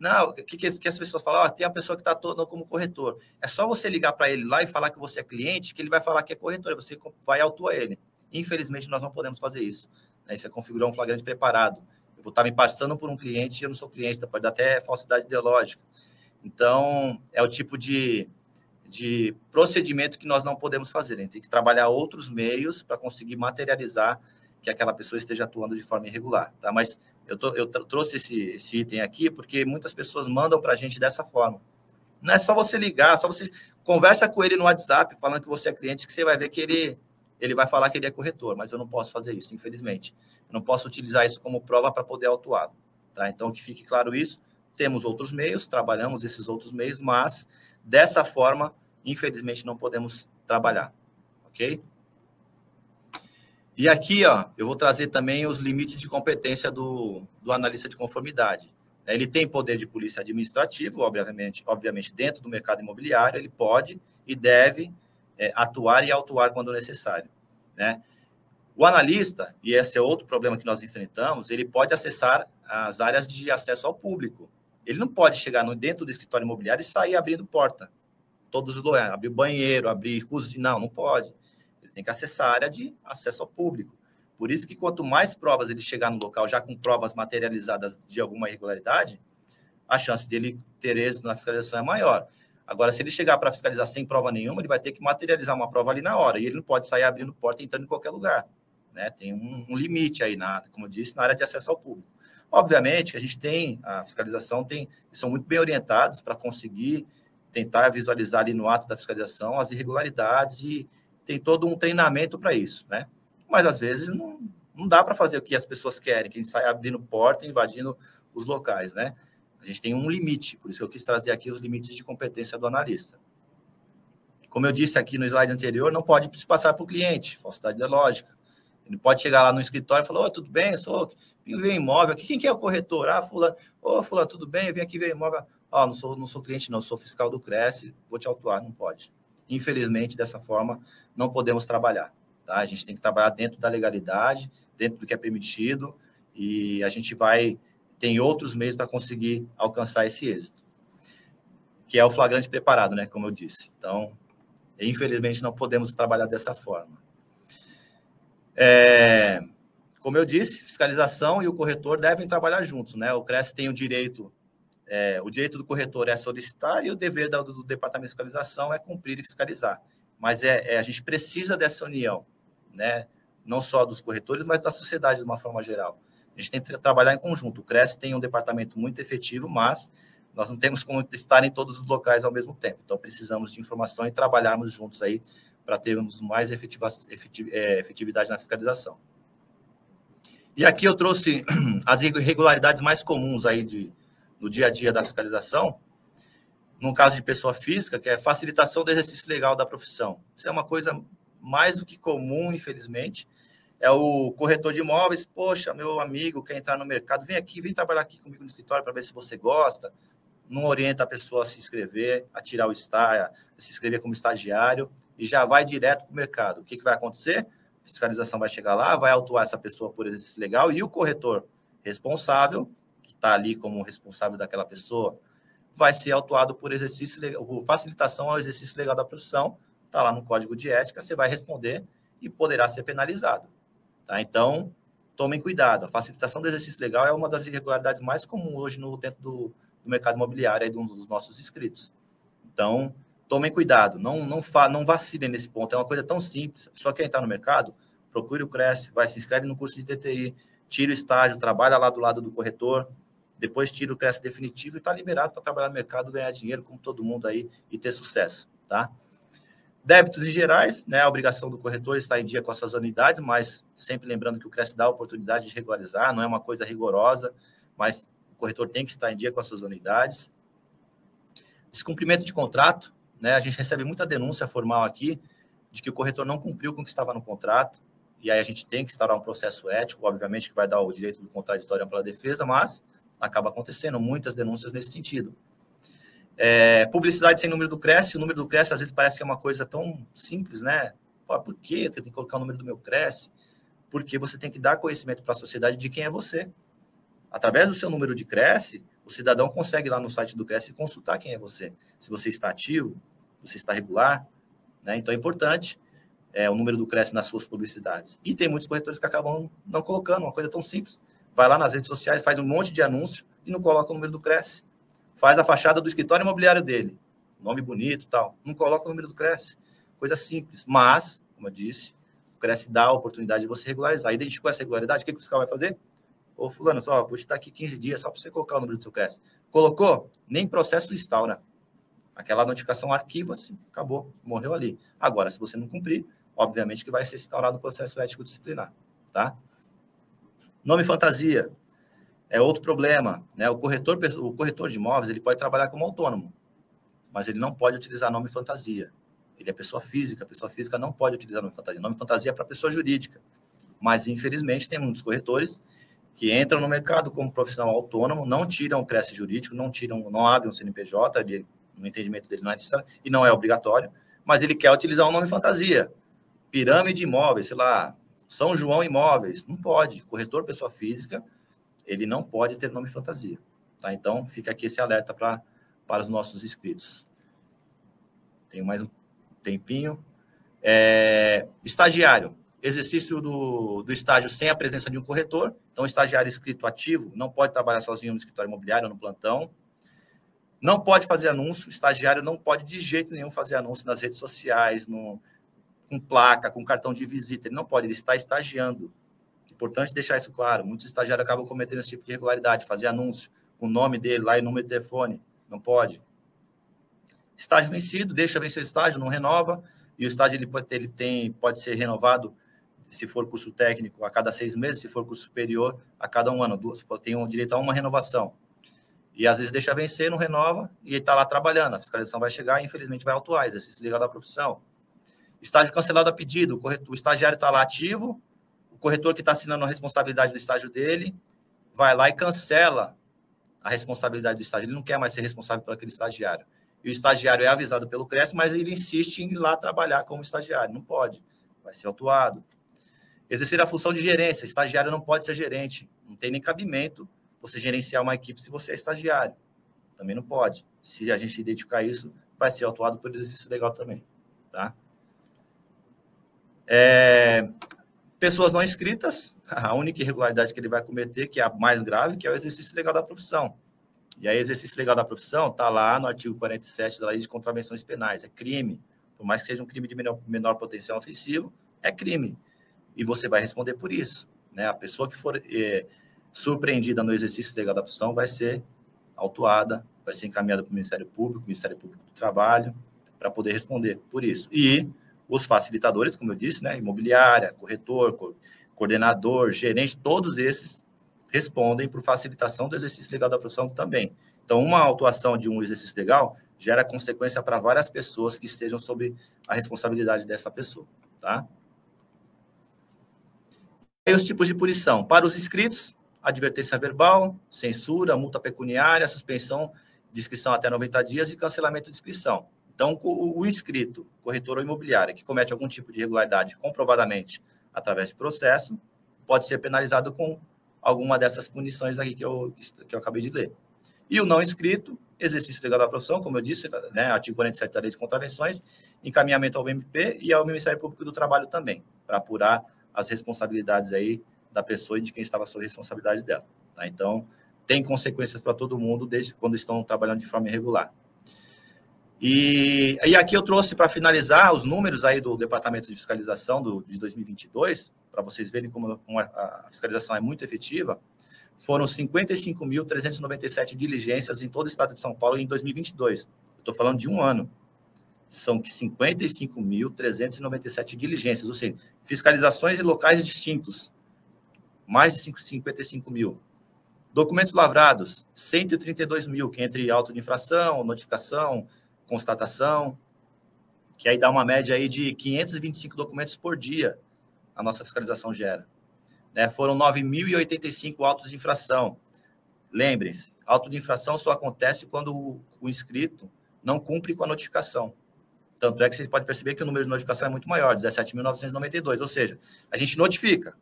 Não, o que, que, as pessoas falam? Ah, tem a pessoa que está toda como corretor. É só você ligar para ele lá e falar que você é cliente, que ele vai falar que é corretor, você vai autuar ele. Infelizmente, nós não podemos fazer isso. Né? Isso é configurar um flagrante preparado. Eu vou estar me passando por um cliente e eu não sou cliente, pode dar até falsidade ideológica. Então, é o tipo de, de procedimento que nós não podemos fazer. A gente tem que trabalhar outros meios para conseguir materializar que aquela pessoa esteja atuando de forma irregular. Tá? Mas eu, tô, eu trouxe esse, esse item aqui porque muitas pessoas mandam para a gente dessa forma. Não é só você ligar, só você conversa com ele no WhatsApp falando que você é cliente, que você vai ver que ele, ele vai falar que ele é corretor, mas eu não posso fazer isso, infelizmente. Eu não posso utilizar isso como prova para poder autuá-lo. Tá? Então, que fique claro isso. Temos outros meios, trabalhamos esses outros meios, mas dessa forma infelizmente não podemos trabalhar, ok? E aqui, ó, eu vou trazer também os limites de competência do, do analista de conformidade. Ele tem poder de polícia administrativo, obviamente, obviamente dentro do mercado imobiliário, ele pode e deve é, atuar e autuar quando necessário, né? O analista, e esse é outro problema que nós enfrentamos, ele pode acessar as áreas de acesso ao público. Ele não pode chegar no, dentro do escritório imobiliário e sair abrindo porta todos os lugares, abrir banheiro, abrir cozinha, não, não pode. Tem que acessar a área de acesso ao público. Por isso que quanto mais provas ele chegar no local, já com provas materializadas de alguma irregularidade, a chance dele ter êxito na fiscalização é maior. Agora, se ele chegar para fiscalizar sem prova nenhuma, ele vai ter que materializar uma prova ali na hora, e ele não pode sair abrindo porta e entrando em qualquer lugar. Né? Tem um, um limite aí, na, como eu disse, na área de acesso ao público. Obviamente que a gente tem, a fiscalização tem, são muito bem orientados para conseguir tentar visualizar ali no ato da fiscalização as irregularidades e tem todo um treinamento para isso, né? Mas às vezes não, não dá para fazer o que as pessoas querem, que a gente sai abrindo porta, invadindo os locais, né? A gente tem um limite, por isso que eu quis trazer aqui os limites de competência do analista. Como eu disse aqui no slide anterior, não pode se passar para o cliente, falsidade da lógica. Ele pode chegar lá no escritório e falar: Oi, tudo bem? Eu sou vim ver imóvel aqui. Quem que é o corretor? Ah, fulano. Ô, oh, fulano, tudo bem? Eu vim aqui ver imóvel. Ó, oh, não sou, não sou cliente, não, sou fiscal do Cresce, vou te autuar. Não pode. Infelizmente, dessa forma, não podemos trabalhar. Tá? A gente tem que trabalhar dentro da legalidade, dentro do que é permitido, e a gente vai tem outros meios para conseguir alcançar esse êxito, que é o flagrante preparado, né? Como eu disse. Então, infelizmente, não podemos trabalhar dessa forma. É, como eu disse, fiscalização e o corretor devem trabalhar juntos, né? O CRES tem o direito, é, o direito do corretor é solicitar e o dever do, do, departamento de fiscalização é cumprir e fiscalizar. Mas é, é, a gente precisa dessa união, né? Não só dos corretores, mas da sociedade de uma forma geral. A gente tem que trabalhar em conjunto. O CRES tem um departamento muito efetivo, mas nós não temos como estar em todos os locais ao mesmo tempo. Então, precisamos de informação e trabalharmos juntos aí para termos mais efetiva, é, efetividade na fiscalização. E aqui eu trouxe as irregularidades mais comuns aí de, no dia a dia da fiscalização. No caso de pessoa física, que é facilitação do exercício legal da profissão. Isso é uma coisa mais do que comum, infelizmente é o corretor de imóveis, poxa, meu amigo quer entrar no mercado, vem aqui, vem trabalhar aqui comigo no escritório para ver se você gosta. Não orienta a pessoa a se inscrever, a tirar o estágio, a se inscrever como estagiário e já vai direto para o mercado. O que, que vai acontecer? A fiscalização vai chegar lá, vai autuar essa pessoa por exercício legal e o corretor responsável, que está ali como responsável daquela pessoa, vai ser autuado por exercício por facilitação ao exercício legal da profissão. Está lá no código de ética, você vai responder e poderá ser penalizado. Tá? Então, tomem cuidado. A facilitação do exercício legal é uma das irregularidades mais comuns hoje no dentro do, do mercado imobiliário aí dos nossos inscritos. Então, tomem cuidado, não não, não vacilem nesse ponto. É uma coisa tão simples. Pessoa quer entrar no mercado, procure o Cresce, vai se inscreve no curso de TTI, tira o estágio, trabalha lá do lado do corretor, depois tira o Cresce definitivo e está liberado para trabalhar no mercado, ganhar dinheiro como todo mundo aí e ter sucesso, tá? Débitos em gerais, né, a obrigação do corretor está em dia com essas unidades, mas sempre lembrando que o CRES dá a oportunidade de regularizar, não é uma coisa rigorosa, mas o corretor tem que estar em dia com as suas unidades. Descumprimento de contrato, né, a gente recebe muita denúncia formal aqui de que o corretor não cumpriu com o que estava no contrato, e aí a gente tem que instaurar um processo ético, obviamente que vai dar o direito do contraditório pela defesa, mas acaba acontecendo muitas denúncias nesse sentido. É, publicidade sem número do Cresce, o número do Cresce às vezes parece que é uma coisa tão simples, né? Pô, por que tenho que colocar o número do meu Cresce? Porque você tem que dar conhecimento para a sociedade de quem é você. Através do seu número de Cresce, o cidadão consegue lá no site do Cresce consultar quem é você. Se você está ativo, você está regular, né? Então é importante é, o número do Cresce nas suas publicidades. E tem muitos corretores que acabam não colocando, uma coisa tão simples. Vai lá nas redes sociais, faz um monte de anúncio e não coloca o número do Cresce faz a fachada do escritório imobiliário dele. Nome bonito tal. Não coloca o número do Cresce. Coisa simples. Mas, como eu disse, o Cresce dá a oportunidade de você regularizar. Identificou essa regularidade, o que, que o fiscal vai fazer? Ô, fulano, só, vou te dar aqui 15 dias só para você colocar o número do seu Cresce. Colocou? Nem processo instaura. Aquela notificação arquiva-se, acabou, morreu ali. Agora, se você não cumprir, obviamente que vai ser instaurado o processo ético disciplinar, tá? Nome fantasia é outro problema. Né? O, corretor, o corretor de imóveis ele pode trabalhar como autônomo, mas ele não pode utilizar nome fantasia. Ele é pessoa física, a pessoa física não pode utilizar nome fantasia. Nome fantasia é para pessoa jurídica. Mas, infelizmente, tem muitos corretores que entram no mercado como profissional autônomo, não tiram o creche jurídico, não tiram, não abrem um CNPJ, ele, no entendimento dele não é necessário, e não é obrigatório, mas ele quer utilizar um nome fantasia. Pirâmide Imóveis, sei lá, São João Imóveis, não pode. Corretor pessoa física ele não pode ter nome fantasia. Tá? Então, fica aqui esse alerta pra, para os nossos inscritos. Tenho mais um tempinho. É, estagiário. Exercício do, do estágio sem a presença de um corretor. Então, estagiário inscrito ativo não pode trabalhar sozinho no escritório imobiliário ou no plantão. Não pode fazer anúncio. Estagiário não pode, de jeito nenhum, fazer anúncio nas redes sociais, no, com placa, com cartão de visita. Ele não pode, ele está estagiando. Importante deixar isso claro. Muitos estagiários acabam cometendo esse tipo de irregularidade, fazer anúncio com o nome dele lá e número de telefone. Não pode. Estágio vencido, deixa vencer o estágio, não renova, e o estágio ele pode, ele tem, pode ser renovado se for curso técnico a cada seis meses, se for curso superior a cada um ano, duas, tem um direito a uma renovação. E às vezes deixa vencer, não renova, e ele está lá trabalhando. A fiscalização vai chegar e, infelizmente, vai autuar, exercício legal da profissão. Estágio cancelado a pedido, o, corretor, o estagiário está lá ativo, o corretor que está assinando a responsabilidade do estágio dele vai lá e cancela a responsabilidade do estágio. Ele não quer mais ser responsável por aquele estagiário. E o estagiário é avisado pelo CRES, mas ele insiste em ir lá trabalhar como estagiário. Não pode, vai ser autuado. Exercer a função de gerência. Estagiário não pode ser gerente. Não tem nem cabimento você gerenciar uma equipe se você é estagiário. Também não pode. Se a gente identificar isso, vai ser autuado por exercício legal também. Tá? É, pessoas não inscritas, a única irregularidade que ele vai cometer, que é a mais grave, que é o exercício legal da profissão. E aí, exercício legal da profissão está lá no artigo 47 da Lei de Contravenções Penais. É crime. Por mais que seja um crime de menor, menor potencial ofensivo, é crime e você vai responder por isso. Né? A pessoa que for é, surpreendida no exercício legal da profissão vai ser autuada, vai ser encaminhada para o Ministério Público, Ministério Público do Trabalho, para poder responder por isso. E os facilitadores, como eu disse, né? imobiliária, corretor, co coordenador, gerente, todos esses respondem por facilitação do exercício legal da profissão também. Então, uma autuação de um exercício legal gera consequência para várias pessoas que estejam sob a responsabilidade dessa pessoa, tá? E os tipos de punição. Para os inscritos, advertência verbal, censura, multa pecuniária, suspensão de inscrição até 90 dias e cancelamento de inscrição. Então, o, inscrito, corretor ou imobiliária, que comete algum tipo de irregularidade comprovadamente através de processo, pode ser penalizado com alguma dessas punições aqui que eu, que eu acabei de ler. E o não inscrito, exercício legal da profissão, como eu disse, né, artigo 47 da Lei de Contravenções, encaminhamento ao MP e ao Ministério Público do Trabalho também, para apurar as responsabilidades aí da pessoa e de quem estava sob responsabilidade dela. Tá? Então, tem consequências para todo mundo desde quando estão trabalhando de forma irregular. E, e aqui eu trouxe para finalizar os números aí do Departamento de Fiscalização do, de 2022, para vocês verem como, como a, a fiscalização é muito efetiva. Foram 55.397 diligências em todo o estado de São Paulo em 2022. Estou falando de um ano são 55.397 diligências, ou seja, fiscalizações em locais distintos, mais de 55 mil. Documentos lavrados, 132 mil, que é entre auto de infração, notificação, constatação, que aí dá uma média aí de 525 documentos por dia a nossa fiscalização gera. Né? Foram 9.085 autos de infração. Lembrem-se, auto de infração só acontece quando o, o inscrito não cumpre com a notificação. Tanto é que você pode perceber que o número de notificação é muito maior, 17.992. Ou seja, a gente notifica.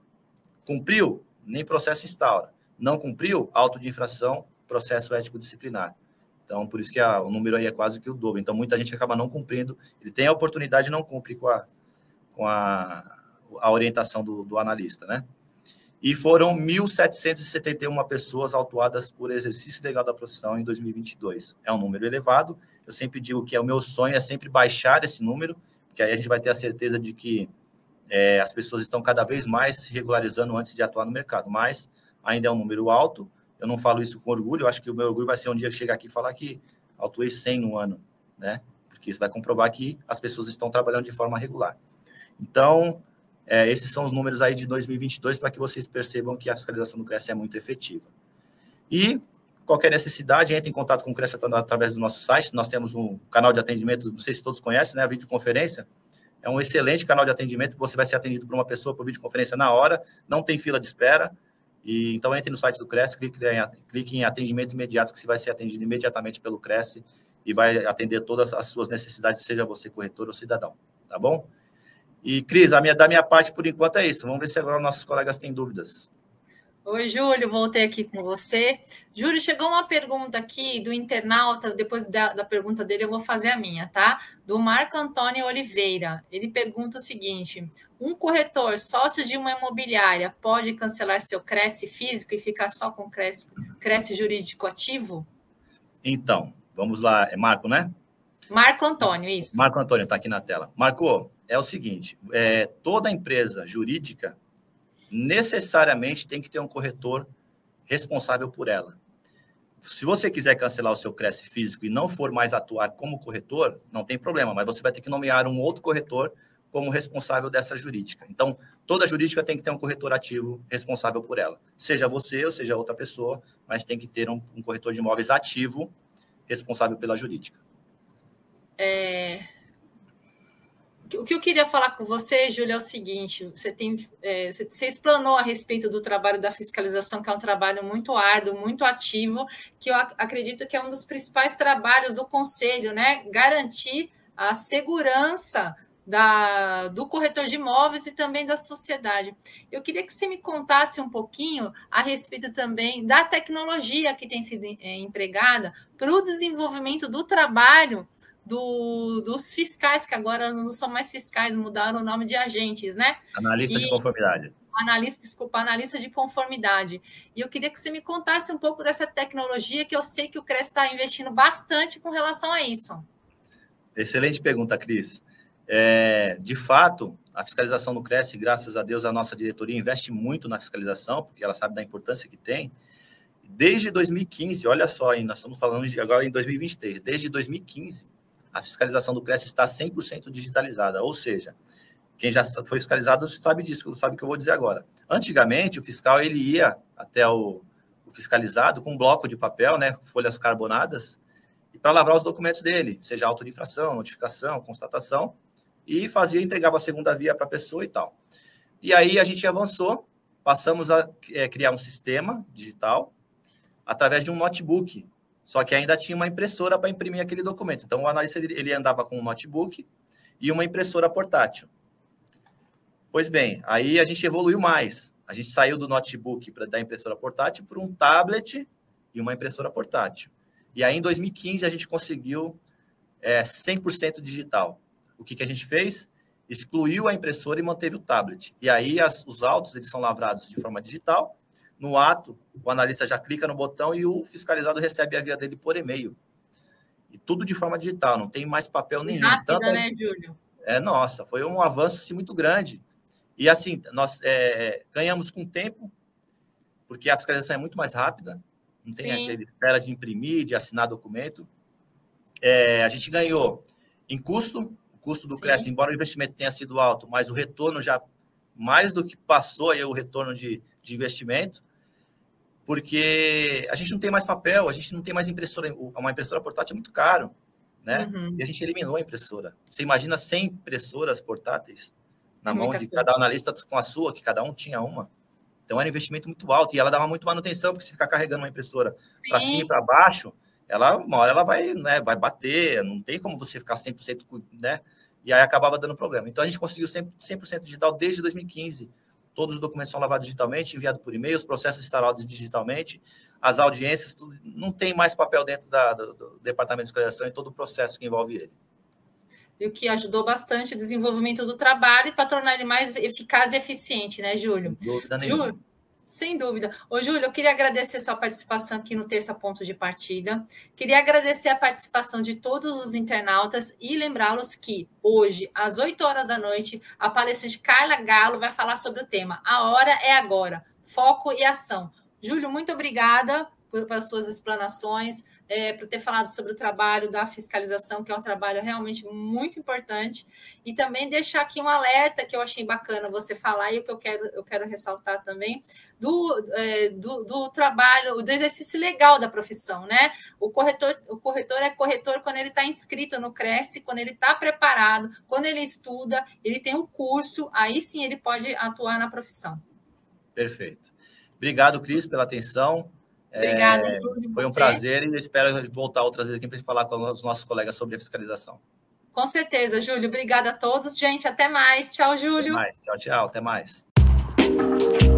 Cumpriu, nem processo instaura. Não cumpriu, auto de infração, processo ético disciplinar. Então, por isso que a, o número aí é quase que o dobro. Então, muita gente acaba não cumprindo. Ele tem a oportunidade e não cumpre com a, com a, a orientação do, do analista, né? E foram 1.771 pessoas autuadas por exercício legal da profissão em 2022. É um número elevado, eu sempre digo que é o meu sonho é sempre baixar esse número, porque aí a gente vai ter a certeza de que é, as pessoas estão cada vez mais se regularizando antes de atuar no mercado. Mas ainda é um número alto. Eu não falo isso com orgulho. Eu acho que o meu orgulho vai ser um dia chegar aqui e falar que autuei 100 no ano, né? Porque isso vai comprovar que as pessoas estão trabalhando de forma regular. Então, é, esses são os números aí de 2022 para que vocês percebam que a fiscalização do CRES é muito efetiva. E Qualquer necessidade, entre em contato com o Cresce através do nosso site. Nós temos um canal de atendimento, não sei se todos conhecem, né? A videoconferência. É um excelente canal de atendimento você vai ser atendido por uma pessoa por videoconferência na hora, não tem fila de espera. E, então, entre no site do Cresce, clique em, clique em atendimento imediato, que você vai ser atendido imediatamente pelo Cresce e vai atender todas as suas necessidades, seja você corretor ou cidadão. Tá bom? E, Cris, a minha, da minha parte, por enquanto, é isso. Vamos ver se agora nossos colegas têm dúvidas. Oi, Júlio, voltei aqui com você. Júlio, chegou uma pergunta aqui do internauta, depois da, da, pergunta dele eu vou fazer a minha, tá? Do Marco Antônio Oliveira. Ele pergunta o seguinte: um corretor sócio de uma imobiliária pode cancelar seu Cresce físico e ficar só com Cresce, Cresce jurídico ativo? Então, vamos lá, é Marco, né? Marco Antônio, isso. Marco Antônio, está aqui na tela. Marco, é o seguinte: é, toda empresa jurídica necessariamente tem que ter um corretor responsável por ela. se você quiser cancelar o seu Cresce físico e não for mais atuar como corretor, não tem problema, mas você vai ter que nomear um outro corretor como responsável dessa jurídica. Então, toda jurídica tem que ter um corretor ativo responsável por ela. Seja você ou seja outra pessoa, mas tem que ter um, um corretor de imóveis ativo responsável pela jurídica. É, o que eu queria falar com você, Júlia, é o seguinte: você tem, é, você explanou a respeito do trabalho da fiscalização, que é um trabalho muito árduo, muito ativo, que eu acredito que é um dos principais trabalhos do conselho, né? Garantir a segurança da, do corretor de imóveis e também da sociedade. Eu queria que você me contasse um pouquinho a respeito também da tecnologia que tem sido é, empregada para o desenvolvimento do trabalho do, dos fiscais, que agora não são mais fiscais, mudaram o nome de agentes, né? Analista e, de conformidade. Analista, desculpa, analista de conformidade. E eu queria que você me contasse um pouco dessa tecnologia, que eu sei que o CRES está investindo bastante com relação a isso. Excelente pergunta, Cris. É, de fato, a fiscalização do Cresce, graças a Deus, a nossa diretoria investe muito na fiscalização, porque ela sabe da importância que tem. Desde 2015, olha só, nós estamos falando de agora em 2023, desde 2015, a fiscalização do Cresce está 100% digitalizada, ou seja, quem já foi fiscalizado sabe disso, sabe o que eu vou dizer agora. Antigamente, o fiscal ele ia até o, o fiscalizado com um bloco de papel, né, folhas carbonadas, para lavrar os documentos dele, seja auto de infração, notificação, constatação, e fazia, entregava a segunda via para a pessoa e tal. E aí a gente avançou, passamos a é, criar um sistema digital através de um notebook, só que ainda tinha uma impressora para imprimir aquele documento. Então, o analista ele, ele andava com um notebook e uma impressora portátil. Pois bem, aí a gente evoluiu mais. A gente saiu do notebook para da impressora portátil para um tablet e uma impressora portátil. E aí, em 2015, a gente conseguiu é, 100% digital. O que, que a gente fez? Excluiu a impressora e manteve o tablet. E aí, as, os autos eles são lavrados de forma digital no ato, o analista já clica no botão e o fiscalizado recebe a via dele por e-mail. E tudo de forma digital, não tem mais papel nenhum. Rápida, Tanto, né, Júlio? É, nossa, foi um avanço assim, muito grande. E assim, nós é, ganhamos com tempo, porque a fiscalização é muito mais rápida, não tem Sim. aquela espera de imprimir, de assinar documento. É, a gente ganhou em custo, o custo do Sim. embora o investimento tenha sido alto, mas o retorno já mais do que passou aí o retorno de, de investimento porque a gente não tem mais papel, a gente não tem mais impressora, uma impressora portátil é muito caro, né? Uhum. E a gente eliminou a impressora. Você imagina 100 impressoras portáteis na mão de cada analista com a sua, que cada um tinha uma. Então era um investimento muito alto e ela dava muito manutenção, porque se ficar carregando uma impressora para cima e para baixo, ela uma hora ela vai, né, vai bater, não tem como você ficar 100%, né? E aí acabava dando problema. Então a gente conseguiu 100%, 100 digital desde 2015 Todos os documentos são lavados digitalmente, enviados por e-mail, os processos instalados digitalmente, as audiências, tudo, não tem mais papel dentro da, do, do, Departamento de Escolação e todo o processo que envolve ele. E o que ajudou bastante o desenvolvimento do trabalho e para tornar ele mais eficaz e eficiente, né, Júlio? Dúvida nenhuma. Júlio, sem dúvida. Ô, Júlio, eu queria agradecer sua participação aqui no Terça Ponto de Partida. Queria agradecer a participação de todos os internautas e lembrá-los que hoje, às 8 horas da noite, a palestrante Carla Galo vai falar sobre o tema A Hora é Agora, Foco e Ação. Júlio, muito obrigada pelas suas explanações é, por ter falado sobre o trabalho da fiscalização, que é um trabalho realmente muito importante, e também deixar aqui um alerta que eu achei bacana você falar, e o que eu quero, eu quero ressaltar também, do, é, do, do, trabalho, do exercício legal da profissão, né? O corretor, o corretor é corretor quando ele está inscrito no Cresce, quando ele está preparado, quando ele estuda, ele tem um curso, aí sim ele pode atuar na profissão. Perfeito. Obrigado, Cris, pela atenção. Obrigada, é, Júlio. Foi um prazer e espero voltar outras vezes aqui para falar com os nossos colegas sobre a fiscalização. Com certeza, Júlio. Obrigada a todos. Gente, até mais. Tchau, Júlio. Até mais. Tchau, tchau. Até mais.